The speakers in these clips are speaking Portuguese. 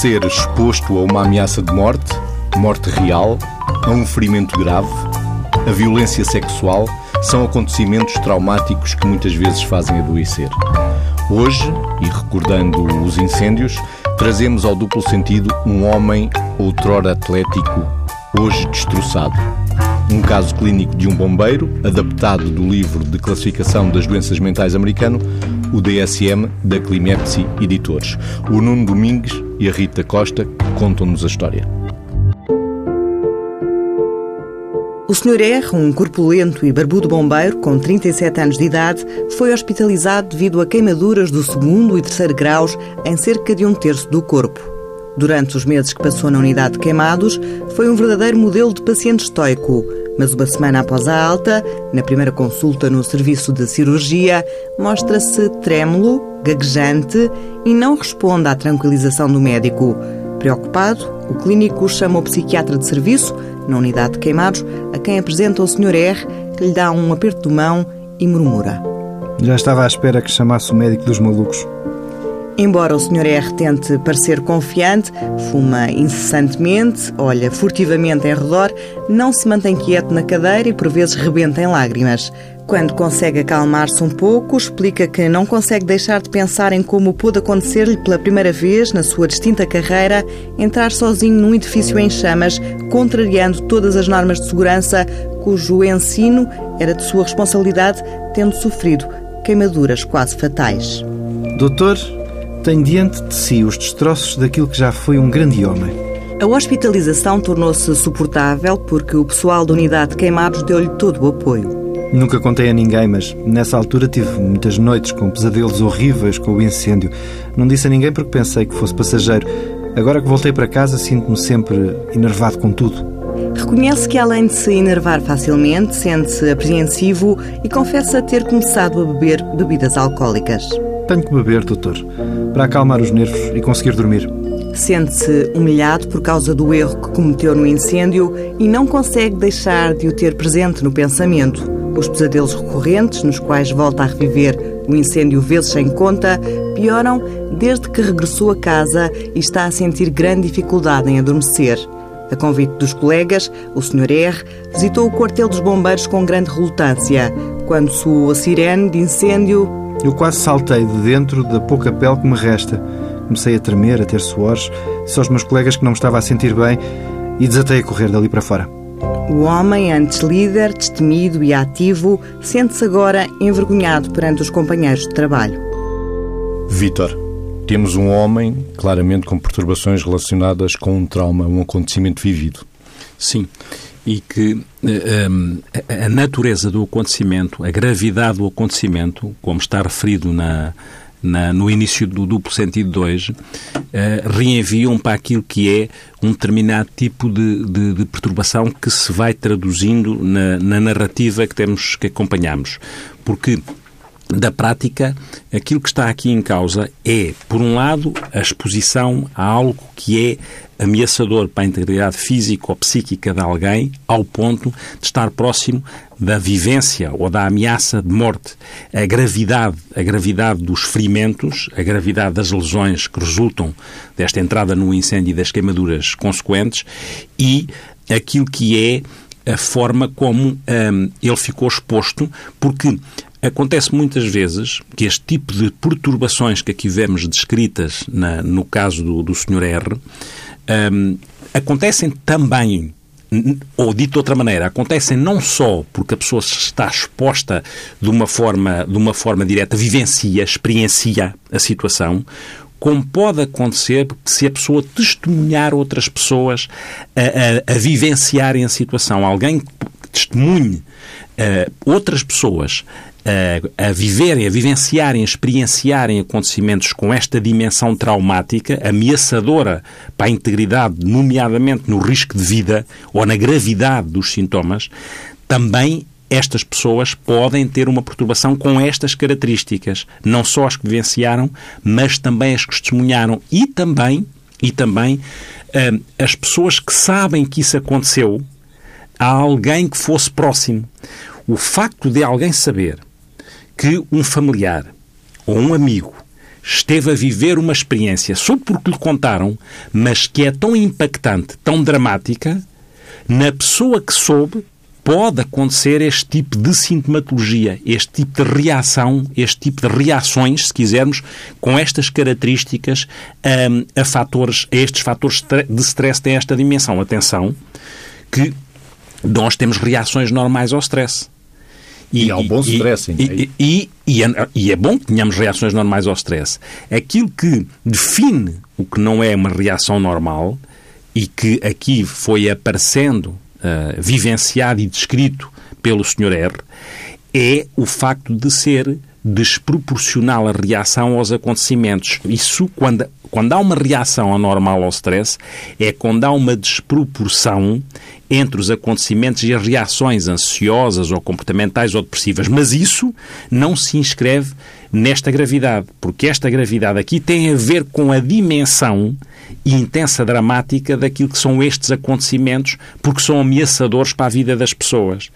ser exposto a uma ameaça de morte, morte real, a um ferimento grave, a violência sexual são acontecimentos traumáticos que muitas vezes fazem adoecer. Hoje, e recordando os incêndios, trazemos ao duplo sentido um homem outrora atlético, hoje destroçado. Um caso clínico de um bombeiro, adaptado do livro de classificação das doenças mentais americano, o DSM, da Climepsi Editores. O Nuno Domingues e a Rita Costa contam-nos a história. O Sr. R, um corpulento e barbudo bombeiro com 37 anos de idade, foi hospitalizado devido a queimaduras do segundo e terceiro graus em cerca de um terço do corpo. Durante os meses que passou na unidade de queimados, foi um verdadeiro modelo de paciente estoico, mas uma semana após a alta, na primeira consulta no serviço de cirurgia, mostra-se trêmulo, gaguejante e não responde à tranquilização do médico. Preocupado, o clínico chama o psiquiatra de serviço, na unidade de queimados, a quem apresenta o Sr. R, que lhe dá um aperto de mão e murmura. Já estava à espera que chamasse o médico dos malucos. Embora o Sr. R tente parecer confiante, fuma incessantemente, olha furtivamente em redor, não se mantém quieto na cadeira e por vezes rebenta em lágrimas. Quando consegue acalmar-se um pouco, explica que não consegue deixar de pensar em como pôde acontecer-lhe pela primeira vez na sua distinta carreira entrar sozinho num edifício em chamas, contrariando todas as normas de segurança, cujo ensino era de sua responsabilidade, tendo sofrido queimaduras quase fatais. Doutor, tem diante de si os destroços daquilo que já foi um grande homem. A hospitalização tornou-se suportável porque o pessoal da unidade de queimados deu-lhe todo o apoio. Nunca contei a ninguém, mas nessa altura tive muitas noites com pesadelos horríveis com o incêndio. Não disse a ninguém porque pensei que fosse passageiro. Agora que voltei para casa, sinto-me sempre enervado com tudo. Reconhece que, além de se enervar facilmente, sente-se apreensivo e confessa ter começado a beber bebidas alcoólicas. Tenho que beber, doutor, para acalmar os nervos e conseguir dormir. Sente-se humilhado por causa do erro que cometeu no incêndio e não consegue deixar de o ter presente no pensamento. Os pesadelos recorrentes, nos quais volta a reviver o incêndio vezes sem conta, pioram desde que regressou a casa e está a sentir grande dificuldade em adormecer. A convite dos colegas, o Sr. R visitou o quartel dos bombeiros com grande relutância. Quando soou a sirene de incêndio, eu quase saltei de dentro da pouca pele que me resta. Comecei a tremer, a ter suores, disse aos meus colegas que não me estava a sentir bem e desatei a correr dali para fora. O homem, antes líder, destemido e ativo, sente-se agora envergonhado perante os companheiros de trabalho. Vítor, temos um homem claramente com perturbações relacionadas com um trauma, um acontecimento vivido. Sim, e que um, a natureza do acontecimento, a gravidade do acontecimento, como está referido na, na, no início do duplo sentido 2, uh, reenviam para aquilo que é um determinado tipo de, de, de perturbação que se vai traduzindo na, na narrativa que temos que acompanhamos. Porque da prática, aquilo que está aqui em causa é, por um lado, a exposição a algo que é ameaçador para a integridade física ou psíquica de alguém, ao ponto de estar próximo da vivência ou da ameaça de morte. A gravidade, a gravidade dos ferimentos, a gravidade das lesões que resultam desta entrada no incêndio e das queimaduras consequentes e aquilo que é a forma como hum, ele ficou exposto, porque Acontece muitas vezes que este tipo de perturbações que aqui vemos descritas na, no caso do, do Sr. R um, acontecem também ou dito de outra maneira, acontecem não só porque a pessoa está exposta de uma forma, de uma forma direta, vivencia, experiencia a situação, como pode acontecer se a pessoa testemunhar outras pessoas a, a, a vivenciarem a situação. Alguém que testemunhe uh, outras pessoas a, a viverem, a vivenciarem, a experienciarem acontecimentos com esta dimensão traumática, ameaçadora para a integridade, nomeadamente no risco de vida ou na gravidade dos sintomas, também estas pessoas podem ter uma perturbação com estas características. Não só as que vivenciaram, mas também as que testemunharam e também, e também hum, as pessoas que sabem que isso aconteceu a alguém que fosse próximo. O facto de alguém saber que um familiar ou um amigo esteve a viver uma experiência, só porque lhe contaram, mas que é tão impactante, tão dramática, na pessoa que soube, pode acontecer este tipo de sintomatologia, este tipo de reação, este tipo de reações, se quisermos, com estas características um, a, fatores, a estes fatores de stress têm esta dimensão. Atenção, que nós temos reações normais ao stress. E, e ao bom stress, e, e, e, é, e é bom que tenhamos reações normais ao stress. Aquilo que define o que não é uma reação normal e que aqui foi aparecendo, uh, vivenciado e descrito pelo Sr. R, é o facto de ser desproporcional a reação aos acontecimentos. Isso, quando, quando há uma reação anormal ao stress, é quando há uma desproporção entre os acontecimentos e as reações ansiosas ou comportamentais ou depressivas. Mas isso não se inscreve nesta gravidade, porque esta gravidade aqui tem a ver com a dimensão e intensa dramática daquilo que são estes acontecimentos, porque são ameaçadores para a vida das pessoas.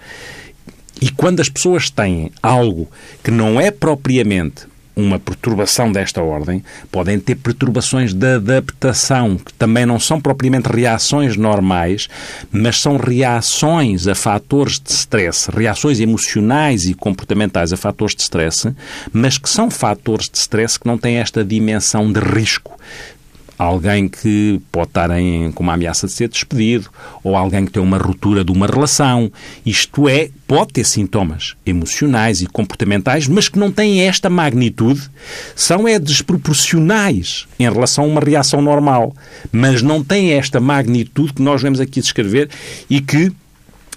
E quando as pessoas têm algo que não é propriamente uma perturbação desta ordem, podem ter perturbações de adaptação, que também não são propriamente reações normais, mas são reações a fatores de stress, reações emocionais e comportamentais a fatores de stress, mas que são fatores de stress que não têm esta dimensão de risco alguém que pode estar em, com uma ameaça de ser despedido, ou alguém que tem uma ruptura de uma relação. Isto é, pode ter sintomas emocionais e comportamentais, mas que não têm esta magnitude, são é desproporcionais em relação a uma reação normal, mas não têm esta magnitude que nós vemos aqui descrever e que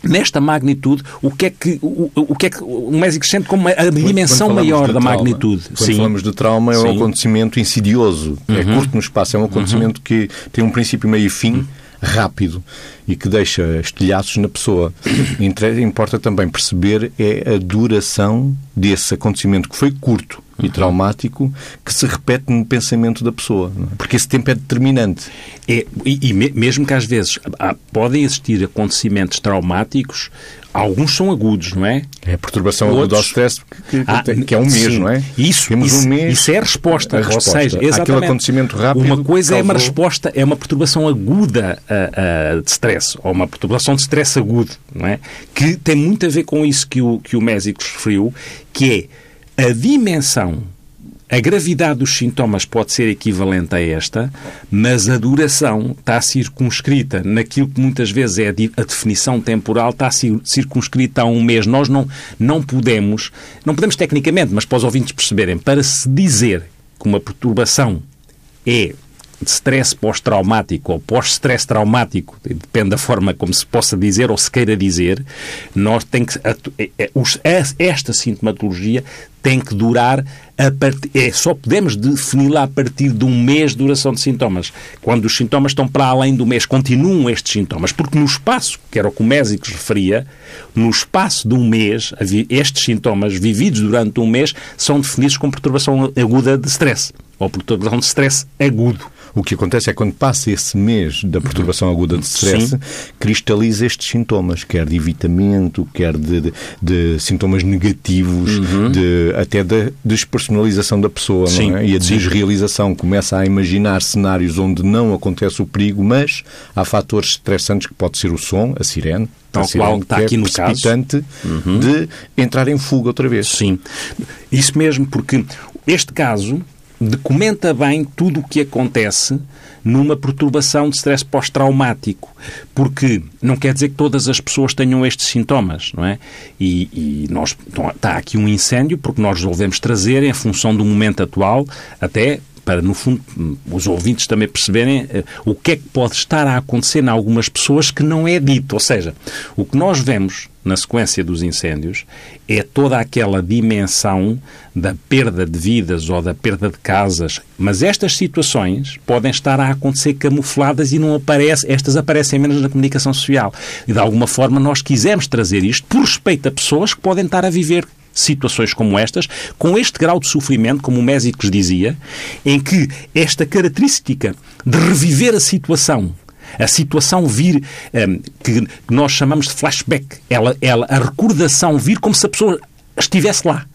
nesta magnitude, o que é que o, o que é que o médico sente como a dimensão maior da trauma, magnitude? Quando Sim. falamos de trauma, é um Sim. acontecimento insidioso, é uhum. é curto no espaço, é um acontecimento uhum. que tem um princípio, meio e fim. Uhum rápido e que deixa estilhaços na pessoa. Importa também perceber é a duração desse acontecimento que foi curto e uhum. traumático que se repete no pensamento da pessoa. É? Porque esse tempo é determinante. É, e, e, mesmo que às vezes há, podem existir acontecimentos traumáticos, alguns são agudos, não é? É a perturbação Outros... aguda ao stress, que, que, ah, que, é um mês, sim. não é? Isso, Temos isso, um mês, isso é a resposta. A resposta. Ou seja, exatamente. Aquele acontecimento rápido. Uma coisa causou... é uma resposta, é uma perturbação aguda uh, uh, de stress, ou uma perturbação de stress agudo, não é? Que tem muito a ver com isso que o, que o Mésico referiu, que é a dimensão a gravidade dos sintomas pode ser equivalente a esta, mas a duração está circunscrita naquilo que muitas vezes é a definição temporal, está circunscrita a um mês. Nós não, não podemos, não podemos tecnicamente, mas para os ouvintes perceberem, para se dizer que uma perturbação é de stress pós-traumático ou pós-stress traumático, depende da forma como se possa dizer ou se queira dizer, nós tem que, é, é, esta sintomatologia tem que durar a partir, é, só podemos defini-la a partir de um mês de duração de sintomas. Quando os sintomas estão para além do mês, continuam estes sintomas, porque no espaço, que era o que o Mésicos referia, no espaço de um mês, estes sintomas vividos durante um mês são definidos como perturbação aguda de stress, ou perturbação de stress agudo. O que acontece é quando passa esse mês da perturbação aguda de stress, Sim. cristaliza estes sintomas, quer de evitamento, quer de, de, de sintomas negativos, uhum. de, até da despersonalização da pessoa Sim. É? e a desrealização. Começa a imaginar cenários onde não acontece o perigo, mas há fatores estressantes que pode ser o som, a sirene, Tal qual está é aqui no caso. Uhum. de entrar em fuga outra vez. Sim. Isso mesmo, porque este caso documenta bem tudo o que acontece numa perturbação de stress pós-traumático, porque não quer dizer que todas as pessoas tenham estes sintomas, não é? E, e nós então, está aqui um incêndio porque nós resolvemos trazer em função do momento atual até para, no fundo, os ouvintes também perceberem uh, o que é que pode estar a acontecer em algumas pessoas que não é dito. Ou seja, o que nós vemos na sequência dos incêndios é toda aquela dimensão da perda de vidas ou da perda de casas. Mas estas situações podem estar a acontecer camufladas e não aparecem, estas aparecem menos na comunicação social. E de alguma forma nós quisemos trazer isto por respeito a pessoas que podem estar a viver situações como estas, com este grau de sofrimento, como o Mésicos dizia, em que esta característica de reviver a situação a situação vir, ehm, que nós chamamos de flashback, ela, ela, a recordação vir como se a pessoa estivesse lá.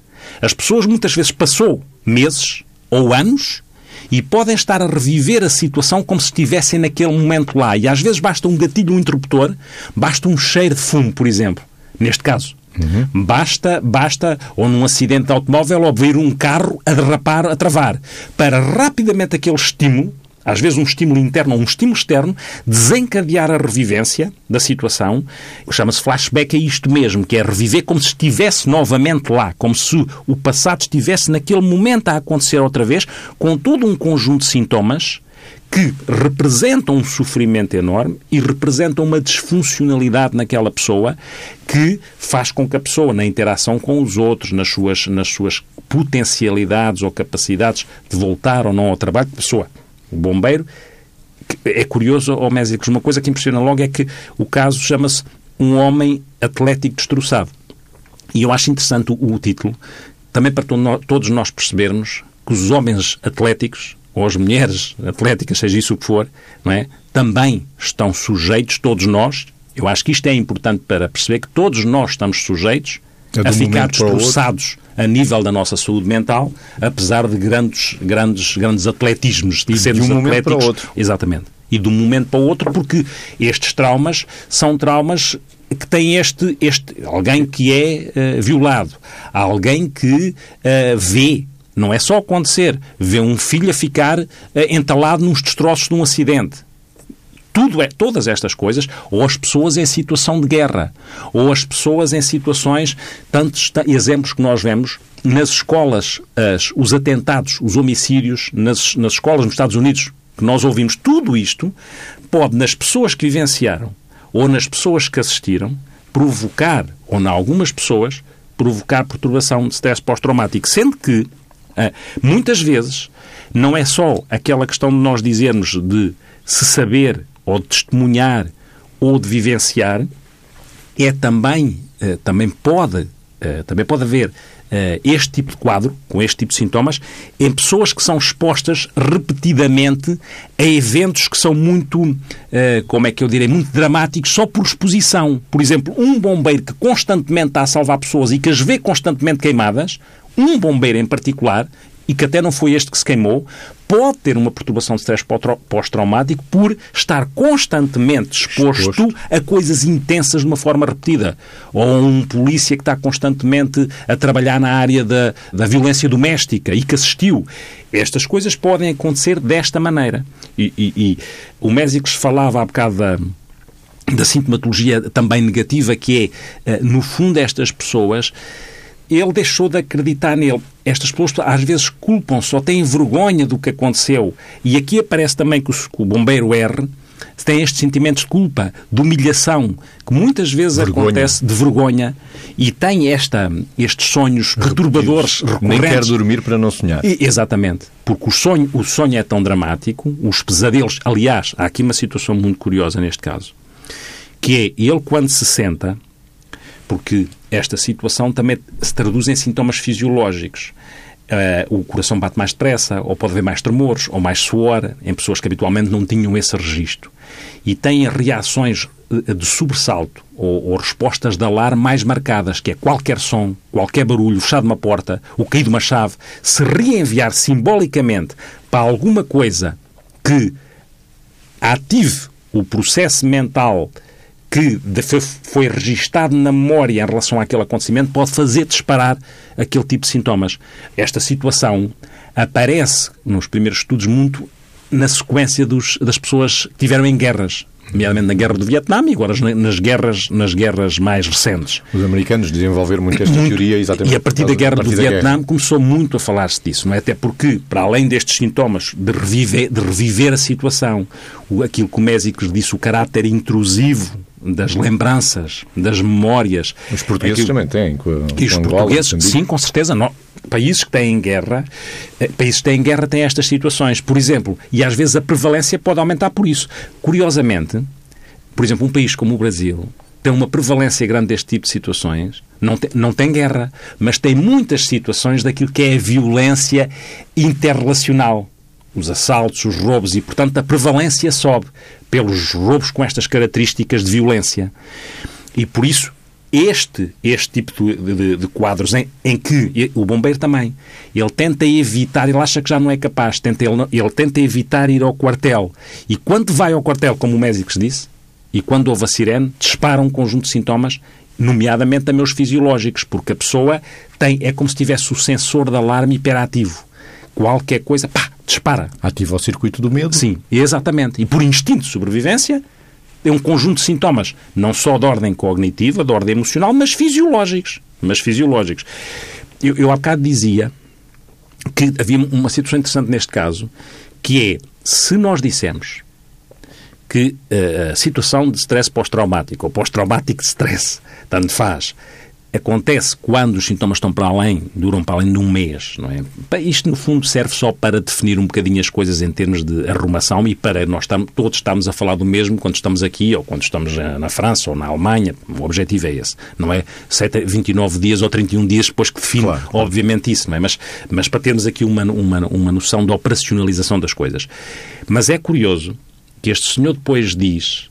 As pessoas muitas vezes passou meses ou anos e podem estar a reviver a situação como se estivessem naquele momento lá. E às vezes basta um gatilho, um interruptor, basta um cheiro de fumo, por exemplo, neste caso. Uhum. Basta, basta, ou num acidente de automóvel, ou ver um carro a derrapar, a travar, para rapidamente aquele estímulo às vezes um estímulo interno ou um estímulo externo, desencadear a revivência da situação. Chama-se flashback, é isto mesmo, que é reviver como se estivesse novamente lá, como se o passado estivesse naquele momento a acontecer outra vez, com todo um conjunto de sintomas que representam um sofrimento enorme e representam uma disfuncionalidade naquela pessoa que faz com que a pessoa, na interação com os outros, nas suas, nas suas potencialidades ou capacidades de voltar ou não ao trabalho, a pessoa o bombeiro. É curioso, oh Mésicos, uma coisa que impressiona logo é que o caso chama-se Um Homem Atlético Destroçado. E eu acho interessante o, o título, também para todos nós percebermos que os homens atléticos, ou as mulheres atléticas, seja isso o que for, não é? também estão sujeitos, todos nós, eu acho que isto é importante para perceber que todos nós estamos sujeitos é a ficar destroçados a nível da nossa saúde mental, apesar de grandes, grandes, grandes atletismos. E de um momento para o outro. Exatamente. E de um momento para o outro, porque estes traumas são traumas que têm este, este alguém que é uh, violado, alguém que uh, vê não é só acontecer, vê um filho a ficar uh, entalado nos destroços de um acidente tudo é, todas estas coisas, ou as pessoas em situação de guerra, ou as pessoas em situações, tantos exemplos que nós vemos nas escolas, as, os atentados, os homicídios, nas, nas escolas nos Estados Unidos, que nós ouvimos, tudo isto pode, nas pessoas que vivenciaram, ou nas pessoas que assistiram, provocar, ou em algumas pessoas, provocar perturbação de stress pós-traumático. Sendo que, ah, muitas vezes, não é só aquela questão de nós dizermos de se saber ou de testemunhar ou de vivenciar, é também, eh, também pode, eh, também pode haver eh, este tipo de quadro, com este tipo de sintomas, em pessoas que são expostas repetidamente a eventos que são muito, como é que eu direi, muito dramáticos só por exposição. Por exemplo, um bombeiro que constantemente está a salvar pessoas e que as vê constantemente queimadas, um bombeiro em particular, e que até não foi este que se queimou, pode ter uma perturbação de stress pós-traumático por estar constantemente exposto, exposto, a coisas intensas de uma forma repetida. Ou um polícia que está constantemente a trabalhar na área da, da violência doméstica e que assistiu. Estas coisas podem acontecer desta maneira. E, e, e o Mésicos falava há bocado da, da sintomatologia também negativa, que é, eh, no fundo, estas pessoas ele deixou de acreditar nele. Estas pessoas às vezes culpam-se ou têm vergonha do que aconteceu. E aqui aparece também que o, bombeiro R tem estes sentimentos de culpa, de humilhação, que muitas vezes vergonha. acontece de vergonha e tem esta, estes sonhos perturbadores recorrentes. Nem quer dormir para não sonhar. E, exatamente. Porque o sonho, o sonho é tão dramático, os pesadelos... Aliás, há aqui uma situação muito curiosa neste caso, que é ele quando se senta porque esta situação também se traduz em sintomas fisiológicos. Uh, o coração bate mais depressa, ou pode haver mais tremores, ou mais suor, em pessoas que habitualmente não tinham esse registro. E têm reações eh, de sobressalto ou, ou, respostas de alarme mais marcadas, que é qualquer som, qualquer barulho, fechado uma porta, o cair de uma chave, se reenviar simbolicamente para alguma coisa que ative o processo mental que foi registado na memória em relação àquele acontecimento pode fazer disparar aquele tipo de sintomas. Esta situação aparece nos primeiros estudos muito na sequência dos, das pessoas que tiveram em guerras, nomeadamente na guerra do Vietnã e agora nas guerras, nas guerras mais recentes. Os americanos desenvolveram muito esta muito, teoria exatamente. E a partir da guerra do Vietnã guerra. começou muito a falar-se disso, não é? Até porque, para além destes sintomas de reviver, de reviver a situação, o, aquilo que o Mésicos disse, o caráter intrusivo das lembranças, das memórias. Os portugueses aquilo, também têm. Com, e os Angola, portugueses, sim, com certeza. Não, países que têm guerra, eh, países que têm guerra têm estas situações, por exemplo, e às vezes a prevalência pode aumentar por isso. Curiosamente, por exemplo, um país como o Brasil tem uma prevalência grande deste tipo de situações, não tem, não tem guerra, mas tem muitas situações daquilo que é a violência interrelacional. Os assaltos, os roubos, e, portanto, a prevalência sobe pelos roubos com estas características de violência. E por isso este, este tipo de, de, de quadros em, em, que o bombeiro também, ele tenta evitar, ele acha que já não é capaz, tenta, ele, ele tenta evitar ir ao quartel. E quando vai ao quartel, como o médico disse, e quando houve a sirene, dispara um conjunto de sintomas, nomeadamente também os fisiológicos, porque a pessoa tem, é como se tivesse o sensor de alarme hiperativo. Qualquer coisa, pá, dispara. Ativa o circuito do medo? Sim, exatamente. E por instinto de sobrevivência, é um conjunto de sintomas, não só de ordem cognitiva, de ordem emocional, mas fisiológicos. Mas fisiológicos. Eu, eu há bocado dizia que havia uma situação interessante neste caso, que é, se nós dissemos que uh, a situação de stress pós-traumático ou pós-traumático de stress, tanto faz, acontece quando os sintomas estão para além, duram para além de um mês, não é? Isto, no fundo, serve só para definir um bocadinho as coisas em termos de arrumação e para nós estamos, todos estamos a falar do mesmo quando estamos aqui ou quando estamos na França ou na Alemanha. O objetivo é esse, não é 7, 29 dias ou 31 dias depois que define, claro. obviamente, isso, não é? Mas, mas para termos aqui uma, uma, uma noção de operacionalização das coisas. Mas é curioso que este senhor depois diz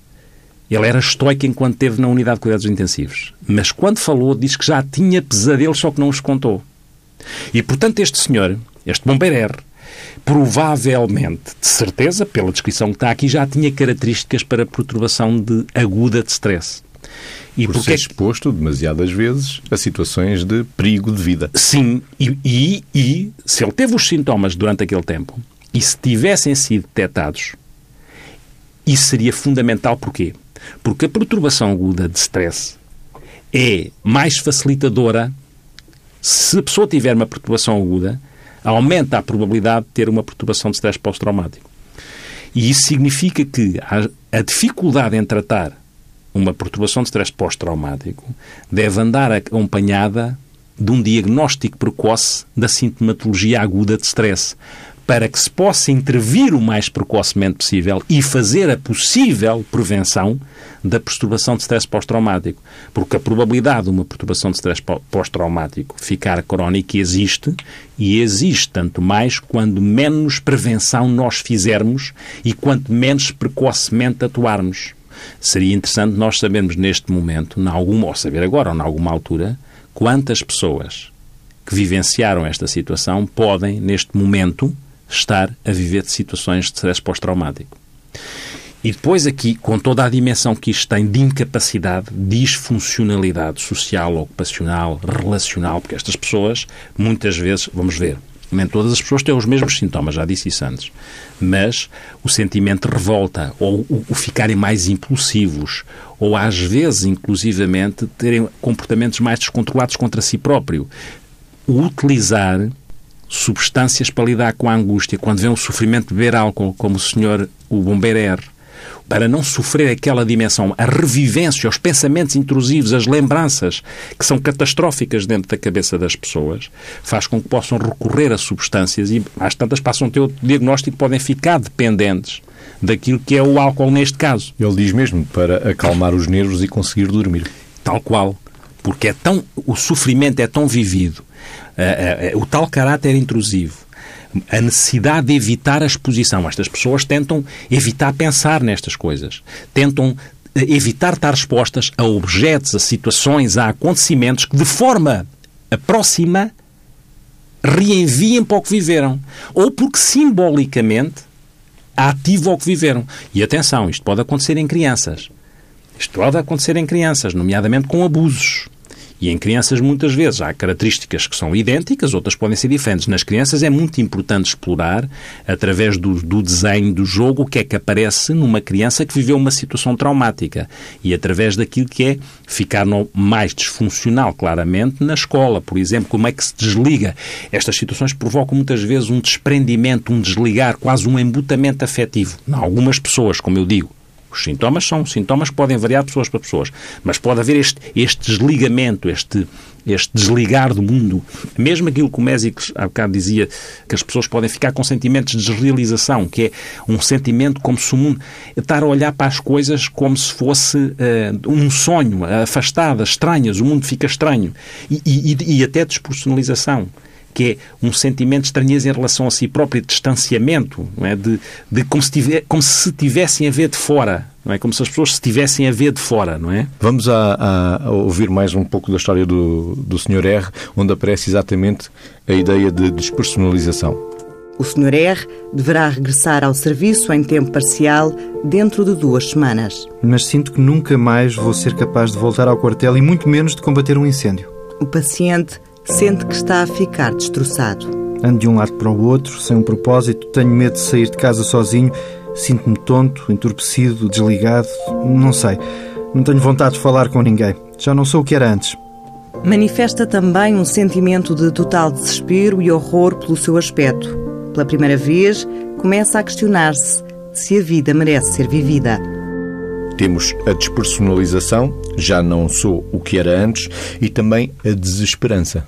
ele era estoico enquanto esteve na unidade de cuidados intensivos. Mas quando falou, disse que já tinha pesadelos, só que não os contou. E, portanto, este senhor, este bombeiro provavelmente, de certeza, pela descrição que está aqui, já tinha características para perturbação de aguda de stress. E Por porque ser exposto demasiadas vezes a situações de perigo de vida. Sim, e, e, e se ele teve os sintomas durante aquele tempo e se tivessem sido detectados, isso seria fundamental porquê? Porque a perturbação aguda de stress é mais facilitadora se a pessoa tiver uma perturbação aguda, aumenta a probabilidade de ter uma perturbação de stress pós-traumático. E isso significa que a dificuldade em tratar uma perturbação de stress pós-traumático deve andar acompanhada de um diagnóstico precoce da sintomatologia aguda de stress para que se possa intervir o mais precocemente possível e fazer a possível prevenção da perturbação de stress pós-traumático. Porque a probabilidade de uma perturbação de stress pós-traumático ficar crónica existe e existe tanto mais quando menos prevenção nós fizermos e quanto menos precocemente atuarmos. Seria interessante nós sabermos neste momento, na alguma, ou saber agora ou em alguma altura, quantas pessoas que vivenciaram esta situação podem, neste momento, estar a viver de situações de stress pós-traumático. E depois aqui, com toda a dimensão que isto tem de incapacidade, disfuncionalidade social, ocupacional, relacional, porque estas pessoas, muitas vezes, vamos ver, nem todas as pessoas têm os mesmos sintomas, já disse isso antes, mas o sentimento de revolta, ou o, ficarem mais impulsivos, ou às vezes, inclusivamente, terem comportamentos mais descontrolados contra si próprio, o utilizar substâncias para lidar com a angústia, quando vê um sofrimento de beber álcool, como o senhor, o bombeiro R, para não sofrer aquela dimensão, a revivência, os pensamentos intrusivos, as lembranças que são catastróficas dentro da cabeça das pessoas, faz com que possam recorrer a substâncias e às tantas passam a ter o diagnóstico podem ficar dependentes daquilo que é o álcool neste caso. Ele diz mesmo para acalmar os nervos e conseguir dormir. Tal qual. Porque é tão, o sofrimento é tão vivido o tal caráter intrusivo, a necessidade de evitar a exposição. Estas pessoas tentam evitar pensar nestas coisas, tentam evitar estar expostas a objetos, a situações, a acontecimentos que de forma próxima reenviem para o que viveram. Ou porque simbolicamente ativam o que viveram. E atenção, isto pode acontecer em crianças. Isto pode acontecer em crianças, nomeadamente com abusos. E em crianças, muitas vezes, há características que são idênticas, outras podem ser diferentes. Nas crianças é muito importante explorar, através do, do desenho do jogo, o que é que aparece numa criança que viveu uma situação traumática. E através daquilo que é ficar no, mais disfuncional, claramente, na escola. Por exemplo, como é que se desliga. Estas situações provocam muitas vezes um desprendimento, um desligar, quase um embutamento afetivo. Algumas pessoas, como eu digo, os sintomas são sintomas que podem variar de pessoas para pessoas, mas pode haver este, este desligamento, este, este desligar do mundo. Mesmo aquilo que o Mésicles há bocado dizia, que as pessoas podem ficar com sentimentos de desrealização, que é um sentimento como se o mundo. estar a olhar para as coisas como se fosse uh, um sonho, afastadas, estranhas, o mundo fica estranho. E, e, e até despersonalização que é um sentimento de estranheza em relação a si próprio, de distanciamento, não é? de, de como, se tiver, como se tivessem a ver de fora, não é? Como se as pessoas se estivessem a ver de fora, não é? Vamos a, a, ouvir mais um pouco da história do, do Sr. R, onde aparece exatamente a ideia de despersonalização. O Sr. R deverá regressar ao serviço em tempo parcial dentro de duas semanas. Mas sinto que nunca mais vou ser capaz de voltar ao quartel e muito menos de combater um incêndio. O paciente sente que está a ficar destroçado. Ando de um lado para o outro, sem um propósito, tenho medo de sair de casa sozinho, sinto-me tonto, entorpecido, desligado, não sei. Não tenho vontade de falar com ninguém. Já não sou o que era antes. Manifesta também um sentimento de total desespero e horror pelo seu aspecto. Pela primeira vez, começa a questionar-se se a vida merece ser vivida. Temos a despersonalização, já não sou o que era antes, e também a desesperança.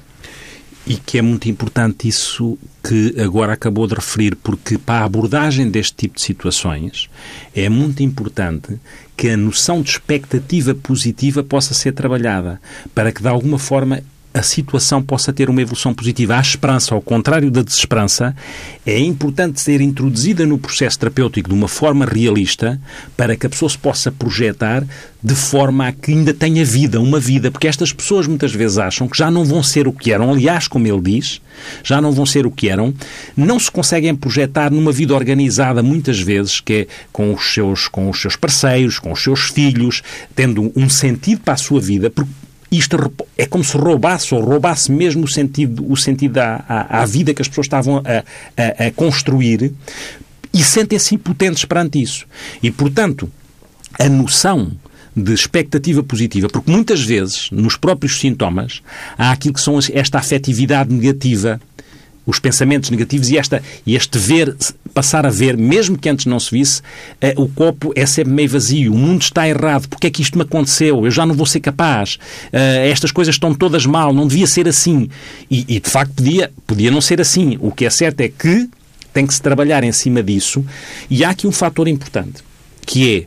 E que é muito importante isso que agora acabou de referir, porque para a abordagem deste tipo de situações é muito importante que a noção de expectativa positiva possa ser trabalhada, para que de alguma forma a situação possa ter uma evolução positiva. A esperança, ao contrário da desesperança, é importante ser introduzida no processo terapêutico de uma forma realista para que a pessoa se possa projetar de forma a que ainda tenha vida, uma vida, porque estas pessoas muitas vezes acham que já não vão ser o que eram, aliás, como ele diz, já não vão ser o que eram, não se conseguem projetar numa vida organizada muitas vezes, que é com os seus, com os seus parceiros, com os seus filhos, tendo um sentido para a sua vida, porque isto é como se roubasse ou roubasse mesmo o sentido, o sentido à, à, à vida que as pessoas estavam a, a, a construir e sentem-se impotentes perante isso. E, portanto, a noção de expectativa positiva, porque muitas vezes, nos próprios sintomas, há aquilo que são esta afetividade negativa os pensamentos negativos e, esta, e este ver, passar a ver, mesmo que antes não se visse, eh, o copo é sempre meio vazio, o mundo está errado, porque é que isto me aconteceu? Eu já não vou ser capaz, eh, estas coisas estão todas mal, não devia ser assim. E, e de facto podia, podia não ser assim. O que é certo é que tem que se trabalhar em cima disso e há aqui um fator importante, que é,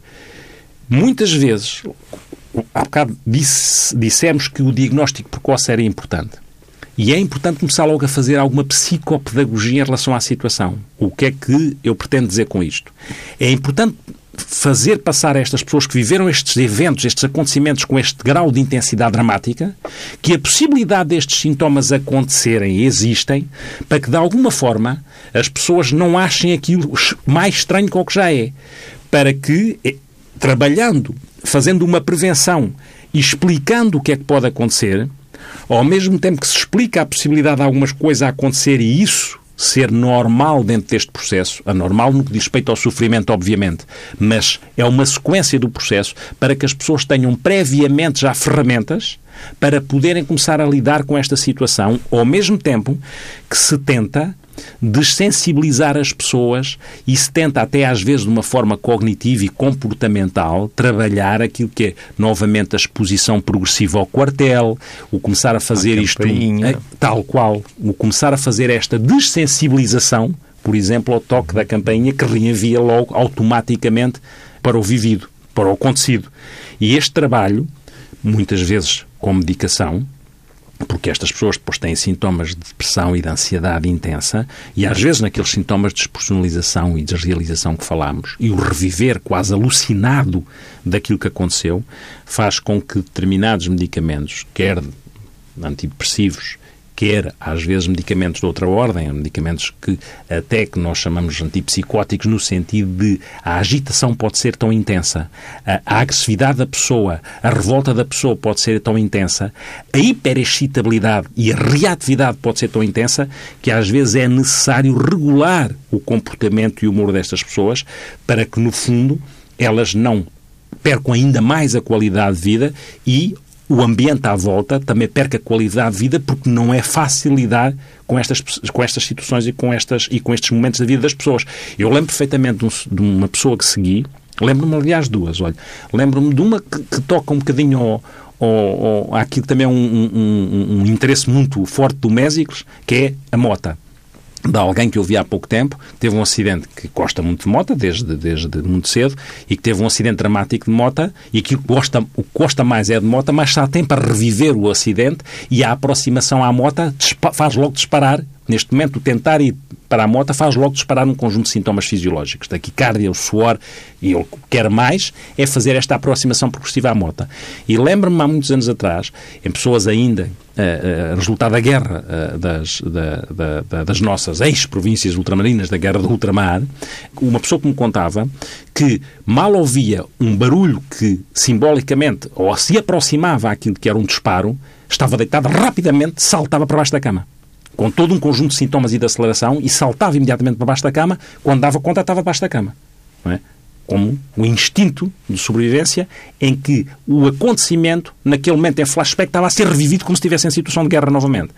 muitas vezes, há bocado disse, dissemos que o diagnóstico precoce era importante. E é importante começar logo a fazer alguma psicopedagogia em relação à situação. O que é que eu pretendo dizer com isto? É importante fazer passar a estas pessoas que viveram estes eventos, estes acontecimentos com este grau de intensidade dramática, que a possibilidade destes sintomas acontecerem existem, para que de alguma forma as pessoas não achem aquilo mais estranho que o que já é. Para que, eh, trabalhando, fazendo uma prevenção e explicando o que é que pode acontecer, ao mesmo tempo que se explica a possibilidade de algumas coisas acontecer e isso ser normal dentro deste processo, anormal no que diz respeito ao sofrimento, obviamente, mas é uma sequência do processo para que as pessoas tenham previamente já ferramentas para poderem começar a lidar com esta situação, ao mesmo tempo que se tenta desensibilizar as pessoas e se tenta até às vezes de uma forma cognitiva e comportamental trabalhar aquilo que é novamente a exposição progressiva ao quartel, o começar a fazer a isto eh, tal qual, o começar a fazer esta desensibilização, por exemplo, ao toque da campainha que reenvia logo automaticamente para o vivido, para o acontecido. E este trabalho, muitas vezes com medicação, porque estas pessoas depois têm sintomas de depressão e de ansiedade intensa, e às vezes naqueles sintomas de despersonalização e desrealização que falámos, e o reviver quase alucinado daquilo que aconteceu, faz com que determinados medicamentos, quer antidepressivos, quer às vezes medicamentos de outra ordem, medicamentos que até que nós chamamos de antipsicóticos no sentido de a agitação pode ser tão intensa, a, a agressividade da pessoa, a revolta da pessoa pode ser tão intensa, a hiperexcitabilidade e a reatividade pode ser tão intensa que às vezes é necessário regular o comportamento e o humor destas pessoas para que no fundo elas não percam ainda mais a qualidade de vida e o ambiente à volta também perca qualidade de vida porque não é fácil lidar com estas, com estas situações e com, estas, e com estes momentos da vida das pessoas. Eu lembro perfeitamente de, um, uma pessoa que segui, lembro-me, aliás, duas, olha. Lembro-me de uma que, que, toca um bocadinho ao, ao, ao, aqui também um, um, um, um interesse muito forte do Mésicles, que é a mota. De alguém que eu vi há pouco tempo, teve um acidente que gosta muito de moto, desde, desde muito cedo, e que teve um acidente dramático de moto, e que gosta, o que gosta mais é de moto, mas só tem para reviver o acidente, e a aproximação à moto faz logo disparar Neste momento, tentar ir para a moto faz logo disparar um conjunto de sintomas fisiológicos. Da quicardia, o suor, e ele quer mais, é fazer esta aproximação progressiva à moto. E lembro-me, há muitos anos atrás, em pessoas ainda, uh, uh, resultado da guerra uh, das, da, da, das nossas ex-províncias ultramarinas, da guerra do ultramar, uma pessoa que me contava que mal ouvia um barulho que simbolicamente ou se aproximava àquilo que era um disparo, estava deitado rapidamente, saltava para baixo da cama com todo um conjunto de sintomas e de aceleração e saltava imediatamente para baixo da cama, quando dava conta estava debaixo da cama. É? Como o instinto de sobrevivência em que o acontecimento, naquele momento em flashback, estava a ser revivido como se estivesse em situação de guerra novamente.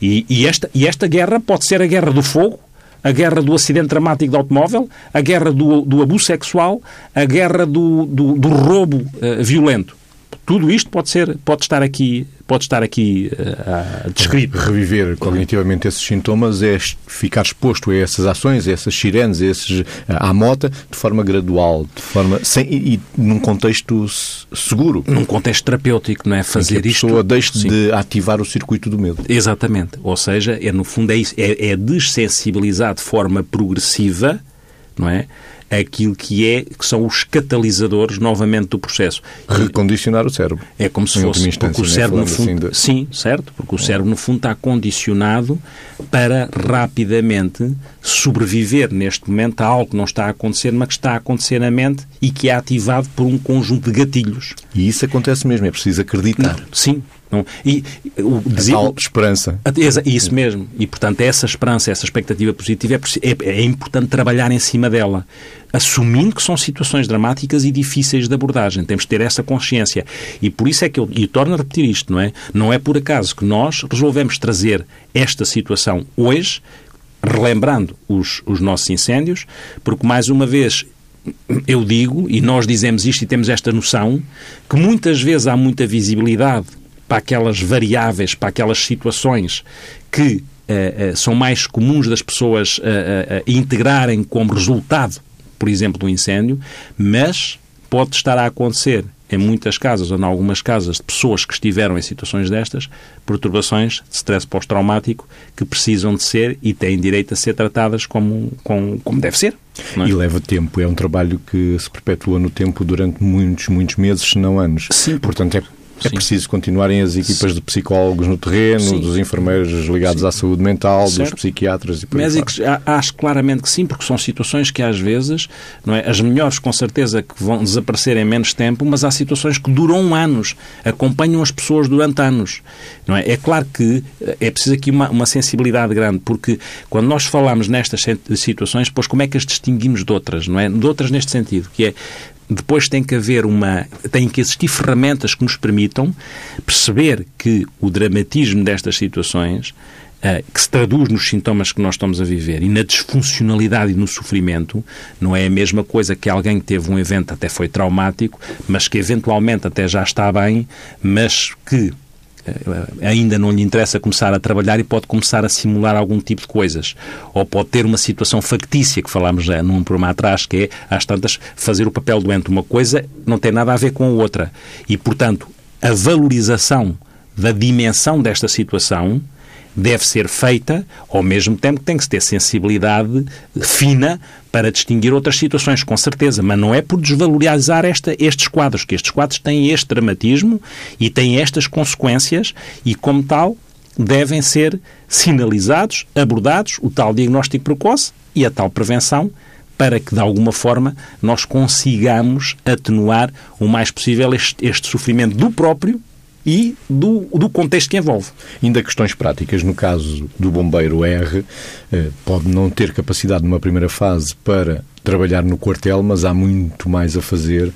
E, e, esta, e esta guerra pode ser a guerra do fogo, a guerra do acidente dramático de automóvel, a guerra do, do abuso sexual, a guerra do, do, do roubo uh, violento. Tudo isto pode, ser, pode estar aqui pode estar aqui uh, descrito. Reviver cognitivamente esses sintomas é ficar exposto a essas ações, a essas sirenes, a esses, à mota, de forma gradual, de forma sem, e, e num contexto seguro. Num contexto terapêutico, não é? Fazer em que a pessoa isto, deixe sim. de ativar o circuito do medo. Exatamente. Ou seja, é, no fundo é isso, é, é dessensibilizar de forma progressiva, não é? Aquilo que é que são os catalisadores novamente do processo. Recondicionar o cérebro. É como se fosse porque o cérebro no fundo, assim de... sim, certo, porque o cérebro no fundo está condicionado para rapidamente sobreviver neste momento a algo que não está a acontecer, mas que está a acontecer na mente e que é ativado por um conjunto de gatilhos. E isso acontece mesmo, é preciso acreditar. Não, sim, não, e, o, dizer, tal esperança. Isso mesmo. E, portanto, essa esperança, essa expectativa positiva, é, é, é, importante trabalhar em cima dela, assumindo que são situações dramáticas e difíceis de abordagem. Temos de ter essa consciência. E por isso é que eu, e torno a repetir isto, não é? Não é por acaso que nós resolvemos trazer esta situação hoje, relembrando os, os nossos incêndios, porque, mais uma vez, eu digo, e nós dizemos isto e temos esta noção, que muitas vezes há muita visibilidade para aquelas variáveis, para aquelas situações que uh, uh, são mais comuns das pessoas uh, integrarem como resultado, por exemplo, do incêndio, mas pode estar a acontecer em muitas casas ou em algumas casas de pessoas que estiveram em situações destas, perturbações de stress pós-traumático que precisam de ser e têm direito a ser tratadas como, como, como deve ser. É? E leva tempo, é um trabalho que se perpetua no tempo durante muitos, muitos meses, se não anos. Sim. Portanto, é é Sim. preciso continuarem as equipas Sim. de psicólogos no terreno, Sim. dos enfermeiros ligados à saúde mental, certo. dos psiquiatras e por Médicos, acho claramente que sim, porque são situações que às vezes, não é, as melhores com certeza que vão desaparecer em menos tempo, mas há situações que duram anos, acompanham as pessoas durante anos. Não é? é claro que é preciso aqui uma, uma sensibilidade grande, porque quando nós falamos nestas situações, pois como é que as distinguimos de outras, não é? De outras neste sentido, que é depois tem que haver uma. tem que existir ferramentas que nos permitam perceber que o dramatismo destas situações, uh, que se traduz nos sintomas que nós estamos a viver e na disfuncionalidade e no sofrimento, não é a mesma coisa que alguém que teve um evento até foi traumático, mas que eventualmente até já está bem, mas que eh, ainda não lhe interessa começar a trabalhar e pode começar a simular algum tipo de coisas. Ou pode ter uma situação factícia, que falámos já num programa atrás, que é, às tantas, fazer o papel doente. Uma coisa não tem nada a ver com a outra. E, portanto, a valorização da dimensão desta situação deve ser feita, ao mesmo tempo que tem que se ter sensibilidade fina para distinguir outras situações, com certeza, mas não é por desvalorizar esta, estes quadros, que estes quadros têm este dramatismo e têm estas consequências e, como tal, devem ser sinalizados, abordados, o tal diagnóstico precoce e a tal prevenção, para que, de alguma forma, nós consigamos atenuar o mais possível este, este sofrimento do próprio e do, do contexto que envolve. Ainda questões práticas. No caso do bombeiro R, eh, pode não ter capacidade numa primeira fase para trabalhar no quartel, mas há muito mais a fazer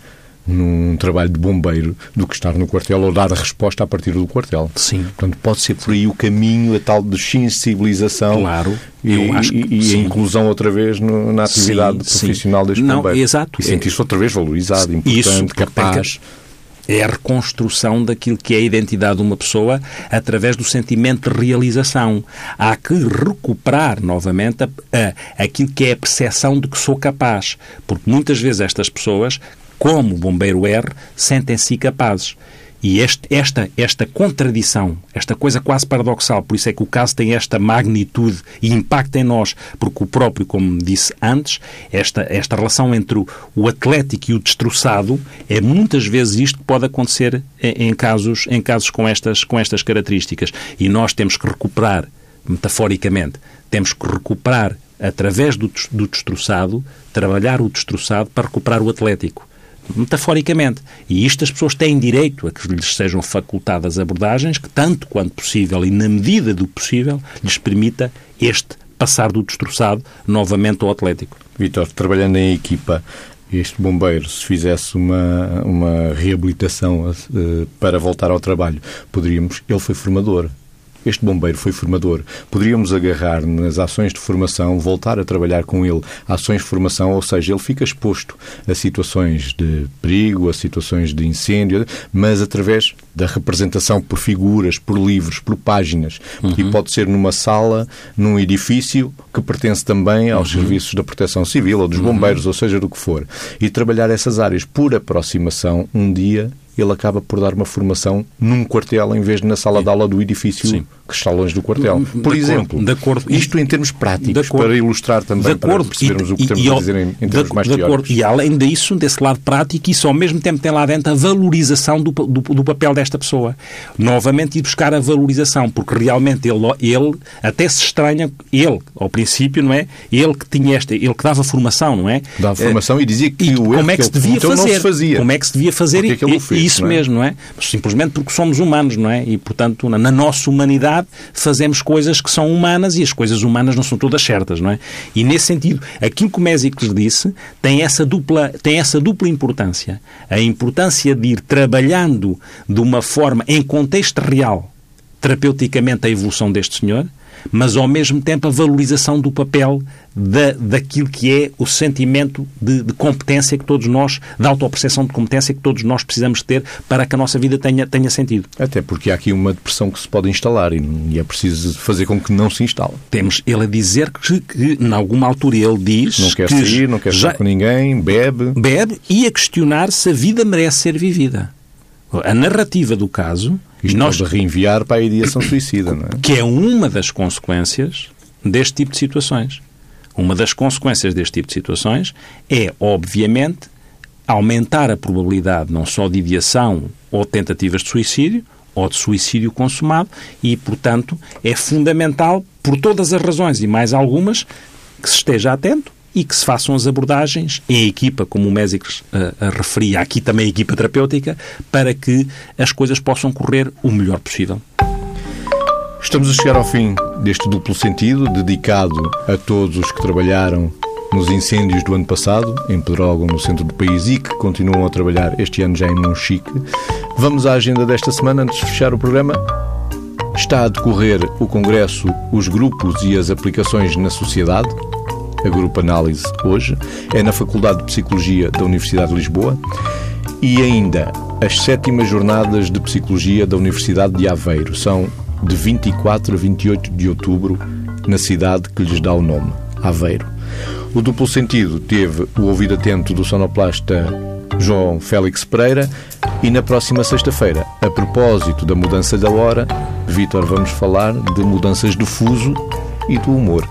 num trabalho de bombeiro do que estar no quartel ou dar a resposta a partir do quartel. Sim. Portanto, pode ser por aí o caminho, a tal de sensibilização claro, e, e, a inclusão outra vez no, na atividade sim, profissional sim. deste Não, bombeiro. Exato. E sentir-se outra vez valorizado, importante, Isso, capaz. É a reconstrução daquilo que é a identidade de uma pessoa através do sentimento de realização. Há que recuperar novamente a, a, aquilo que é a percepção de que sou capaz. Porque muitas vezes estas pessoas, como o bombeiro R, sentem-se capazes. E este, esta, esta contradição, esta coisa quase paradoxal, por isso é que o caso tem esta magnitude e impacto em nós, porque o próprio, como disse antes, esta, esta relação entre o, o atlético e o destroçado é muitas vezes isto que pode acontecer em, em, casos, em casos com estas, com estas características. E nós temos que recuperar, metaforicamente, temos que recuperar através do, do destroçado, trabalhar o destroçado para recuperar o atlético metaforicamente. E isto as pessoas têm direito a que lhes sejam facultadas abordagens que, tanto quanto possível e na medida do possível, lhes permita este passar do destroçado novamente ao Atlético. Vitor, trabalhando em equipa, este bombeiro, se fizesse uma, uma reabilitação uh, para voltar ao trabalho, poderíamos. Ele foi formador, este bombeiro foi formador. Poderíamos agarrar nas ações de formação, voltar a trabalhar com ele ações de formação, ou seja, ele fica exposto a situações de perigo, a situações de incêndio, mas através da representação por figuras, por livros, por páginas. Uhum. E pode ser numa sala, num edifício que pertence também aos uhum. serviços da proteção civil ou dos uhum. bombeiros, uhum. ou seja, do que for. E trabalhar essas áreas por aproximação, um dia ele acaba por dar uma formação num quartel em vez de na sala de aula do edifício Sim. que está longe do quartel. Por de exemplo, de acordo. isto em termos práticos, para ilustrar também, para percebermos e, o que temos e, a dizer em, em termos de, mais teóricos. E além disso, desse lado prático, isso ao mesmo tempo tem lá dentro a valorização do, do, do papel desta pessoa. Novamente ir buscar a valorização, porque realmente ele, ele até se estranha, ele, ao princípio, não é? Ele que tinha esta, ele que dava formação, não é? Dava formação e dizia que e o como é que se devia fazer, não se fazia. Como é que se devia fazer e, é que ele o fez? Isso é? mesmo, não é? Simplesmente porque somos humanos, não é? E, portanto, na, na nossa humanidade fazemos coisas que são humanas e as coisas humanas não são todas certas, não é? E, nesse sentido, aquilo que o Mésicles disse tem essa dupla, tem essa dupla importância. A importância de ir trabalhando de uma forma, em contexto real, terapeuticamente a evolução deste senhor, mas ao mesmo tempo a valorização do papel da, daquilo que é o sentimento de, de, competência que todos nós, da autoperceção de competência que todos nós precisamos ter para que a nossa vida tenha, tenha sentido. Até porque há aqui uma depressão que se pode instalar e, e é preciso fazer com que não se instale. Temos ele a dizer que, que em alguma altura ele diz não quer que sair, não quer já, estar com ninguém, bebe. Bebe e a questionar se a vida merece ser vivida. A narrativa do caso isto nós, pode reenviar para a ideação suicida, não é? Que é uma das consequências deste tipo de situações. Uma das consequências deste tipo de situações é, obviamente, aumentar a probabilidade não só de ideação ou tentativas de suicídio, ou de suicídio consumado, e, portanto, é fundamental, por todas as razões e mais algumas, que se esteja atento e que se façam as abordagens em equipa, como o Mésicles uh, referia, aqui também a equipa terapêutica, para que as coisas possam correr o melhor possível. Estamos a chegar ao fim deste duplo sentido, dedicado a todos os que trabalharam nos incêndios do ano passado, em Pedrógão, no centro do país, e que continuam a trabalhar este ano já em Monchique. Vamos à agenda desta semana, antes de fechar o programa. Está a decorrer o Congresso Os Grupos e as Aplicações na Sociedade, a Grupo Análise hoje, é na Faculdade de Psicologia da Universidade de Lisboa e ainda as sétimas jornadas de Psicologia da Universidade de Aveiro. São de 24 a 28 de outubro na cidade que lhes dá o nome, Aveiro. O duplo sentido teve o ouvido atento do sonoplasta João Félix Pereira e na próxima sexta-feira, a propósito da mudança da hora, Vítor, vamos falar de mudanças de fuso e do humor.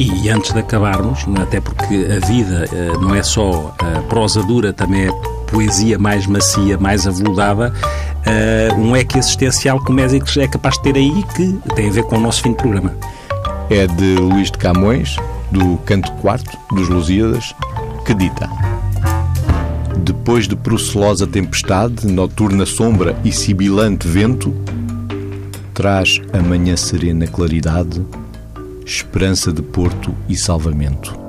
E antes de acabarmos, até porque a vida eh, não é só a prosa dura, também é poesia mais macia, mais aveludada, eh, um eco existencial que o Mésicles é capaz de ter aí que tem a ver com o nosso fim de programa. É de Luís de Camões, do Canto Quarto, dos Lusíadas, que dita Depois de procelosa tempestade, noturna sombra e sibilante vento, traz a manhã serena claridade esperança de porto e salvamento.